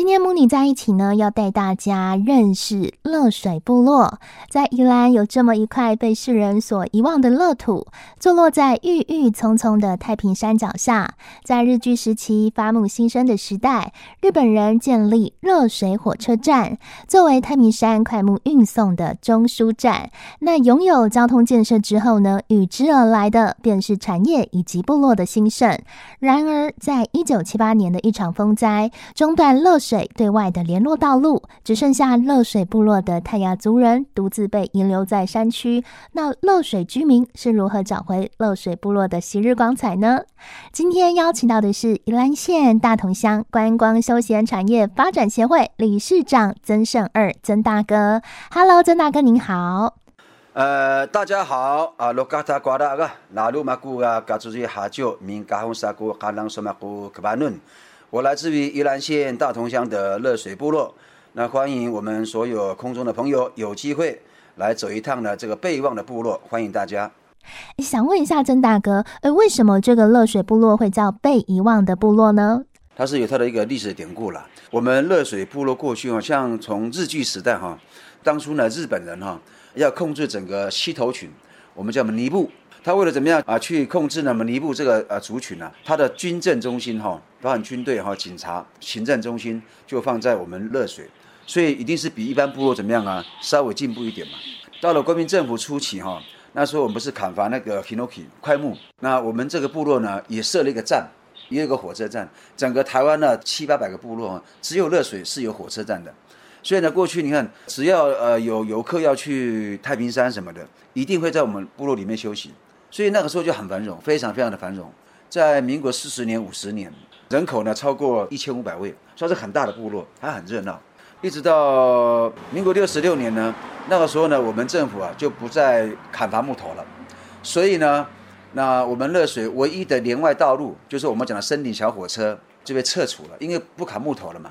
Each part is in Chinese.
今天母女在一起呢，要带大家认识乐水部落。在宜兰有这么一块被世人所遗忘的乐土，坐落在郁郁葱葱的太平山脚下。在日据时期伐木兴盛的时代，日本人建立热水火车站，作为太平山快木运送的中枢站。那拥有交通建设之后呢，与之而来的便是产业以及部落的兴盛。然而，在一九七八年的一场风灾，中断乐水。水对外的联络道路，只剩下乐水部落的泰雅族人独自被遗留在山区。那乐水居民是如何找回乐水部落的昔日光彩呢？今天邀请到的是宜兰县大同乡观光休闲产业发展协会理事长曾胜二曾大哥。Hello，曾大哥您好。呃，大家好啊，罗嘎达瓜达个，那鲁马古啊，嘎祖瑞哈久，明嘎红沙古，哈朗索马古克巴伦。我来自于宜兰县大同乡的乐水部落，那欢迎我们所有空中的朋友有机会来走一趟呢这个被遗忘的部落，欢迎大家。想问一下曾大哥，呃，为什么这个乐水部落会叫被遗忘的部落呢？它是有它的一个历史典故了。我们乐水部落过去好像从日据时代哈，当初呢日本人哈要控制整个溪头群，我们叫尼布。他为了怎么样啊，去控制呢？么尼布这个呃族群呢、啊？他的军政中心哈，包含军队哈、警察、行政中心就放在我们乐水，所以一定是比一般部落怎么样啊？稍微进步一点嘛。到了国民政府初期哈，那时候我们不是砍伐那个 Hinoki 快木，那我们这个部落呢也设了一个站，也有一个火车站。整个台湾呢七八百个部落，只有乐水是有火车站的。所以呢，过去你看，只要呃有游客要去太平山什么的，一定会在我们部落里面休息。所以那个时候就很繁荣，非常非常的繁荣。在民国四十年、五十年，人口呢超过一千五百位，算是很大的部落，还很热闹。一直到民国六十六年呢，那个时候呢，我们政府啊就不再砍伐木头了。所以呢，那我们乐水唯一的连外道路，就是我们讲的森林小火车，就被撤除了，因为不砍木头了嘛。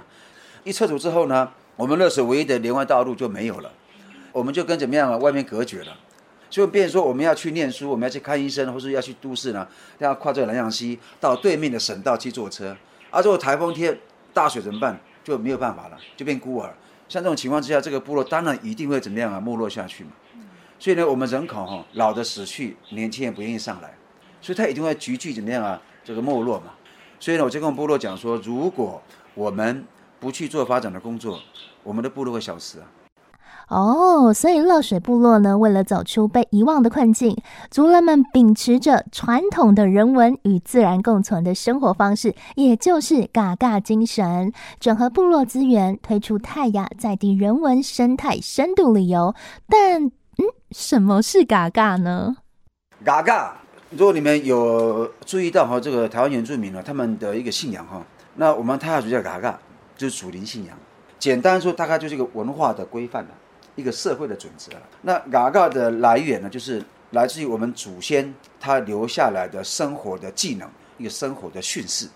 一撤除之后呢，我们乐水唯一的连外道路就没有了，我们就跟怎么样啊，外面隔绝了。就变成说，我们要去念书，我们要去看医生，或是要去都市呢，要跨这个兰阳溪到对面的省道去坐车。啊，如果台风天大雪怎么办？就没有办法了，就变孤儿。像这种情况之下，这个部落当然一定会怎么样啊？没落下去嘛。所以呢，我们人口哈老的死去，年轻人不愿意上来，所以他一定会急剧怎么样啊？这个没落嘛。所以呢，我就跟我部落讲说，如果我们不去做发展的工作，我们的部落会消失啊。哦，所以乐水部落呢，为了走出被遗忘的困境，族人们秉持着传统的人文与自然共存的生活方式，也就是嘎嘎精神，整合部落资源，推出泰雅在地人文生态深度旅游。但，嗯，什么是嘎嘎呢？嘎嘎，如果你们有注意到哈，这个台湾原住民呢，他们的一个信仰哈，那我们泰雅族叫嘎嘎，就是祖灵信仰。简单说，大概就是一个文化的规范了。一个社会的准则。那嘎嘎的来源呢，就是来自于我们祖先他留下来的生活的技能，一个生活的训示。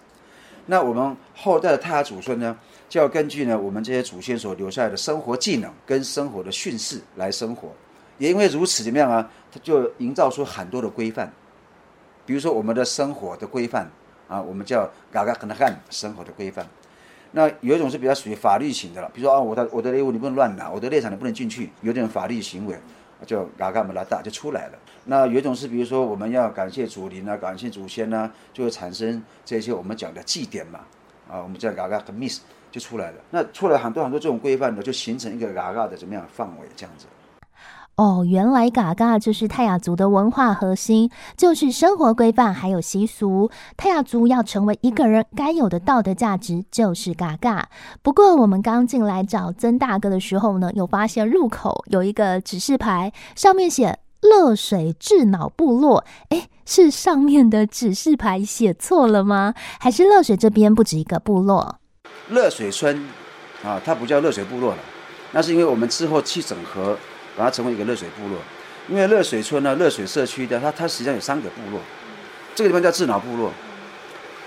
那我们后代的太祖孙呢，就要根据呢我们这些祖先所留下来的生活技能跟生活的训示来生活。也因为如此，怎么样啊？他就营造出很多的规范。比如说我们的生活的规范啊，我们叫嘎嘎跟他汉生活的规范。那有一种是比较属于法律型的了，比如说啊，我的我的猎物你不能乱拿，我的猎场你不能进去，有点法律行为，就嘎嘎姆拉大就出来了。那有一种是比如说我们要感谢祖灵啊，感谢祖先呐、就会产生这些我们讲的祭典嘛，啊，我们叫嘎嘎和 miss 就出来了。那出来很多很多这种规范呢，就形成一个嘎嘎的怎么样范围这样子。哦，原来嘎嘎就是泰雅族的文化核心，就是生活规范还有习俗。泰雅族要成为一个人该有的道德价值，就是嘎嘎。不过我们刚进来找曾大哥的时候呢，有发现入口有一个指示牌，上面写乐水智脑部落。诶，是上面的指示牌写错了吗？还是乐水这边不止一个部落？乐水村啊，它不叫乐水部落了，那是因为我们之后去整合。把它成为一个热水部落，因为热水村呢，热水社区的它它实际上有三个部落，这个地方叫智脑部落，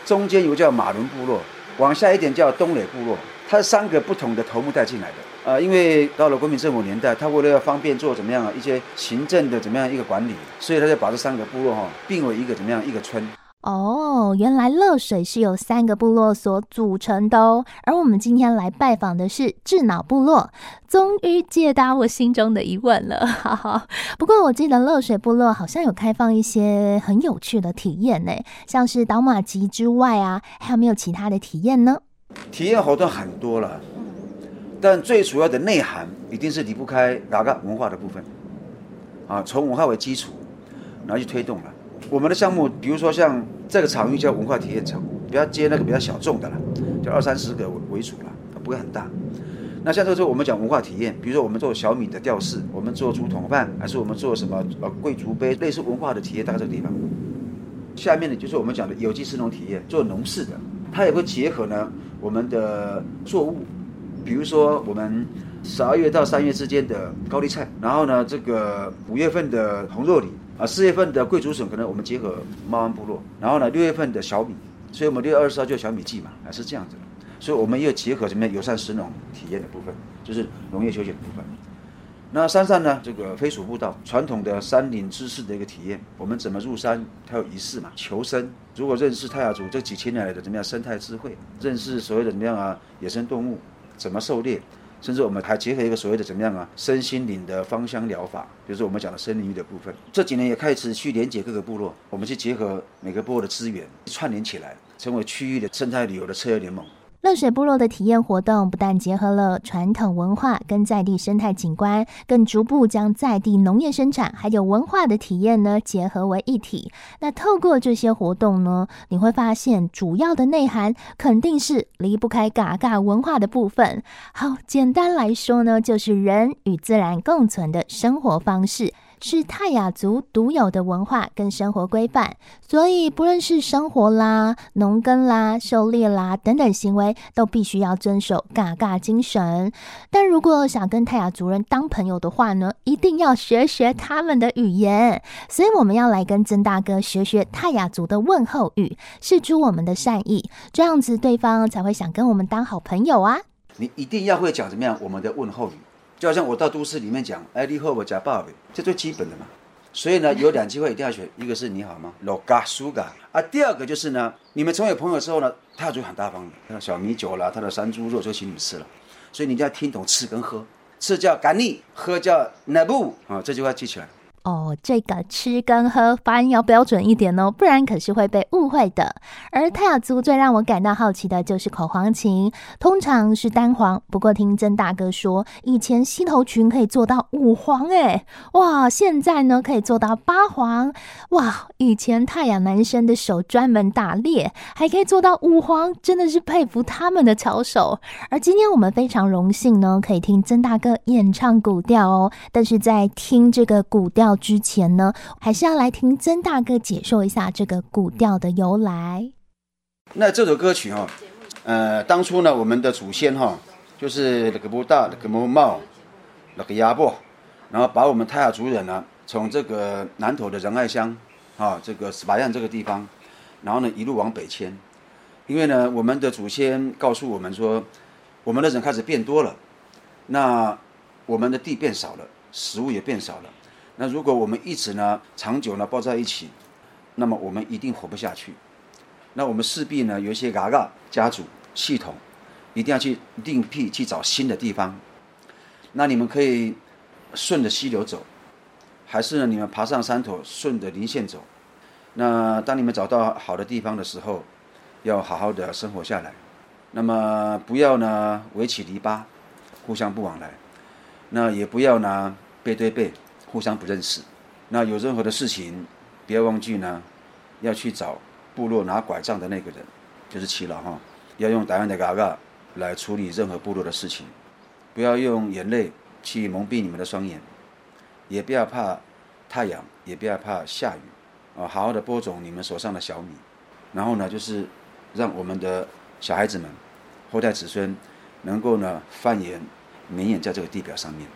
中间有个叫马伦部落，往下一点叫东磊部落，它是三个不同的头目带进来的。呃，因为到了国民政府年代，他为了要方便做怎么样一些行政的怎么样一个管理，所以他就把这三个部落哈并为一个怎么样一个村。哦，原来乐水是由三个部落所组成的哦。而我们今天来拜访的是智脑部落，终于解答我心中的疑问了。哈哈。不过我记得乐水部落好像有开放一些很有趣的体验呢，像是倒马吉之外啊，还有没有其他的体验呢？体验活动很多了，但最主要的内涵一定是离不开哪个文化的部分啊，从文化为基础，然后去推动了。我们的项目，比如说像这个场域叫文化体验场，不要接那个比较小众的了，就二三十个为主了，它不会很大。那像这个时候我们讲文化体验，比如说我们做小米的吊饰，我们做竹筒饭，还是我们做什么呃贵族杯，类似文化的体验，大概这个地方。下面呢就是我们讲的有机食农体验，做农事的，它也会结合呢我们的作物，比如说我们十二月到三月之间的高丽菜，然后呢这个五月份的红肉李。啊，四月份的贵竹笋可能我们结合猫安部落，然后呢，六月份的小米，所以我们六月二十号就小米季嘛，啊是这样子的。所以我们又结合什么友善食农体验的部分，就是农业休闲的部分。那山上呢，这个飞鼠步道，传统的山林知识的一个体验，我们怎么入山，它有仪式嘛，求生。如果认识泰雅族这几千年来的怎么样生态智慧，认识所谓的怎么样啊，野生动物怎么狩猎。甚至我们还结合一个所谓的怎么样啊，身心灵的芳香疗法，比如说我们讲的森林浴的部分。这几年也开始去连接各个部落，我们去结合每个部落的资源，串联起来，成为区域的生态旅游的策略联盟。乐水部落的体验活动不但结合了传统文化跟在地生态景观，更逐步将在地农业生产还有文化的体验呢结合为一体。那透过这些活动呢，你会发现主要的内涵肯定是离不开嘎嘎文化的部分。好，简单来说呢，就是人与自然共存的生活方式。是泰雅族独有的文化跟生活规范，所以不论是生活啦、农耕啦、狩猎啦等等行为，都必须要遵守嘎嘎精神。但如果想跟泰雅族人当朋友的话呢，一定要学学他们的语言。所以我们要来跟曾大哥学学泰雅族的问候语，释出我们的善意，这样子对方才会想跟我们当好朋友啊！你一定要会讲怎么样我们的问候语。就好像我到都市里面讲，哎，你好，我叫爸爸，这最基本的嘛。所以呢，有两句话一定要学，一个是你好吗？罗嘎苏嘎啊。第二个就是呢，你们成为朋友之后呢，他就很大方的，他的小米酒啦，他的山猪肉就请你们吃了。所以你一定要听懂吃跟喝，吃叫干腻，喝叫那布啊。这句话记起来。哦，这个吃跟喝发音要标准一点哦，不然可是会被误会的。而泰雅族最让我感到好奇的就是口簧琴，通常是单簧，不过听曾大哥说，以前溪头群可以做到五簧，哎，哇，现在呢可以做到八簧，哇，以前泰雅男生的手专门打猎，还可以做到五簧，真的是佩服他们的巧手。而今天我们非常荣幸呢，可以听曾大哥演唱古调哦，但是在听这个古调。之前呢，还是要来听曾大哥解说一下这个古调的由来。那这首歌曲哈、哦，呃，当初呢，我们的祖先哈、哦，就是那个布大、那个木茂、那个鸭脖，然后把我们泰雅族人呢，从这个南投的仁爱乡啊，这个斯巴彦这个地方，然后呢一路往北迁，因为呢，我们的祖先告诉我们说，我们的人开始变多了，那我们的地变少了，食物也变少了。那如果我们一直呢长久呢抱在一起，那么我们一定活不下去。那我们势必呢有一些嘎嘎家族系统，一定要去另辟去找新的地方。那你们可以顺着溪流走，还是呢你们爬上山头顺着林线走？那当你们找到好的地方的时候，要好好的生活下来。那么不要呢围起篱笆，互相不往来。那也不要呢背对背。互相不认识，那有任何的事情，不要忘记呢，要去找部落拿拐杖的那个人，就是耆老哈，要用台湾的嘎嘎来处理任何部落的事情，不要用眼泪去蒙蔽你们的双眼，也不要怕太阳，也不要怕下雨，啊，好好的播种你们手上的小米，然后呢，就是让我们的小孩子们，后代子孙能够呢繁衍绵延在这个地表上面。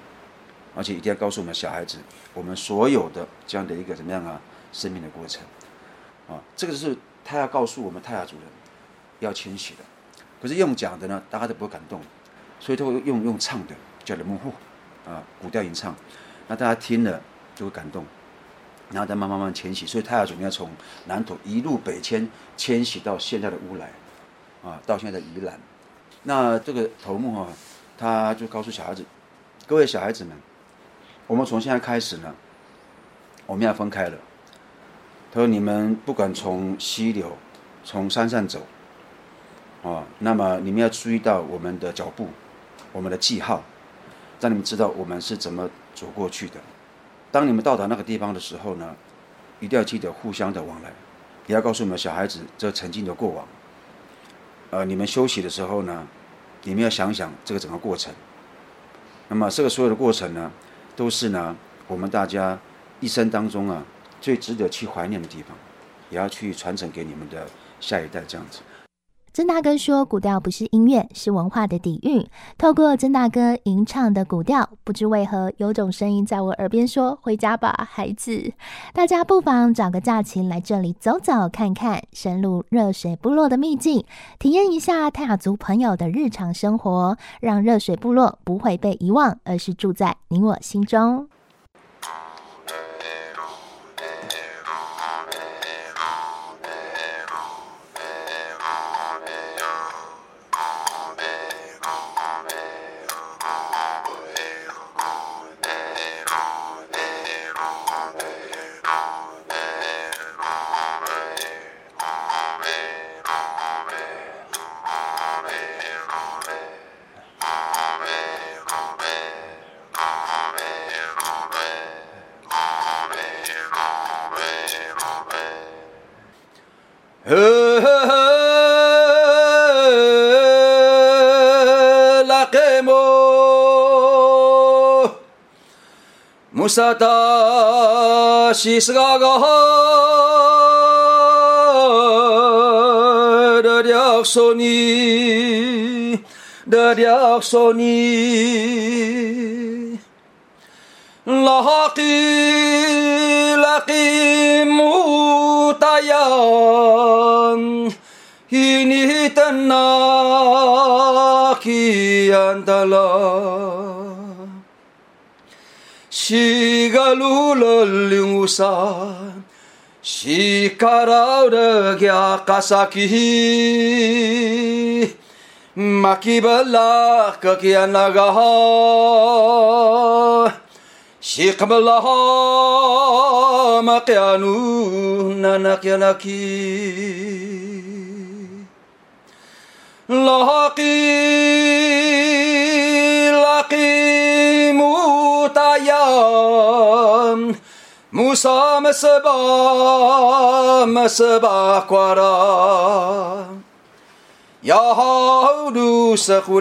而且一定要告诉我们小孩子，我们所有的这样的一个怎么样啊，生命的过程，啊，这个是他要告诉我们泰雅族人要迁徙的。可是用讲的呢，大家都不会感动，所以都会用用唱的，叫人们呼，啊，古调吟唱，那大家听了就会感动。然后再慢慢慢迁徙，所以泰雅族人要从南土一路北迁，迁徙到现在的乌来，啊，到现在的宜兰。那这个头目哈、啊，他就告诉小孩子，各位小孩子们，我们从现在开始呢，我们要分开了。他说：“你们不管从溪流、从山上走，啊，那么你们要注意到我们的脚步，我们的记号，让你们知道我们是怎么走过去的。当你们到达那个地方的时候呢，一定要记得互相的往来，也要告诉我们小孩子这曾经的过往。呃，你们休息的时候呢，你们要想想这个整个过程。那么这个所有的过程呢，都是呢我们大家一生当中啊。”最值得去怀念的地方，也要去传承给你们的下一代。这样子，曾大哥说，古调不是音乐，是文化的底蕴。透过曾大哥吟唱的古调，不知为何有种声音在我耳边说：“回家吧，孩子。”大家不妨找个假期来这里走走看看，深入热水部落的秘境，体验一下泰雅族朋友的日常生活，让热水部落不会被遗忘，而是住在你我心中。萨达西斯嘎嘎哈的廖尼特纳基安达拉。西格鲁勒林乌萨，西卡拉德加卡萨基，马基巴拉克基安拉嘎哈，西卡巴拉哈马基亚努纳纳基纳基，拉基拉基姆。大洋，穆萨马斯巴马斯巴瓜拉，雅哈鲁斯库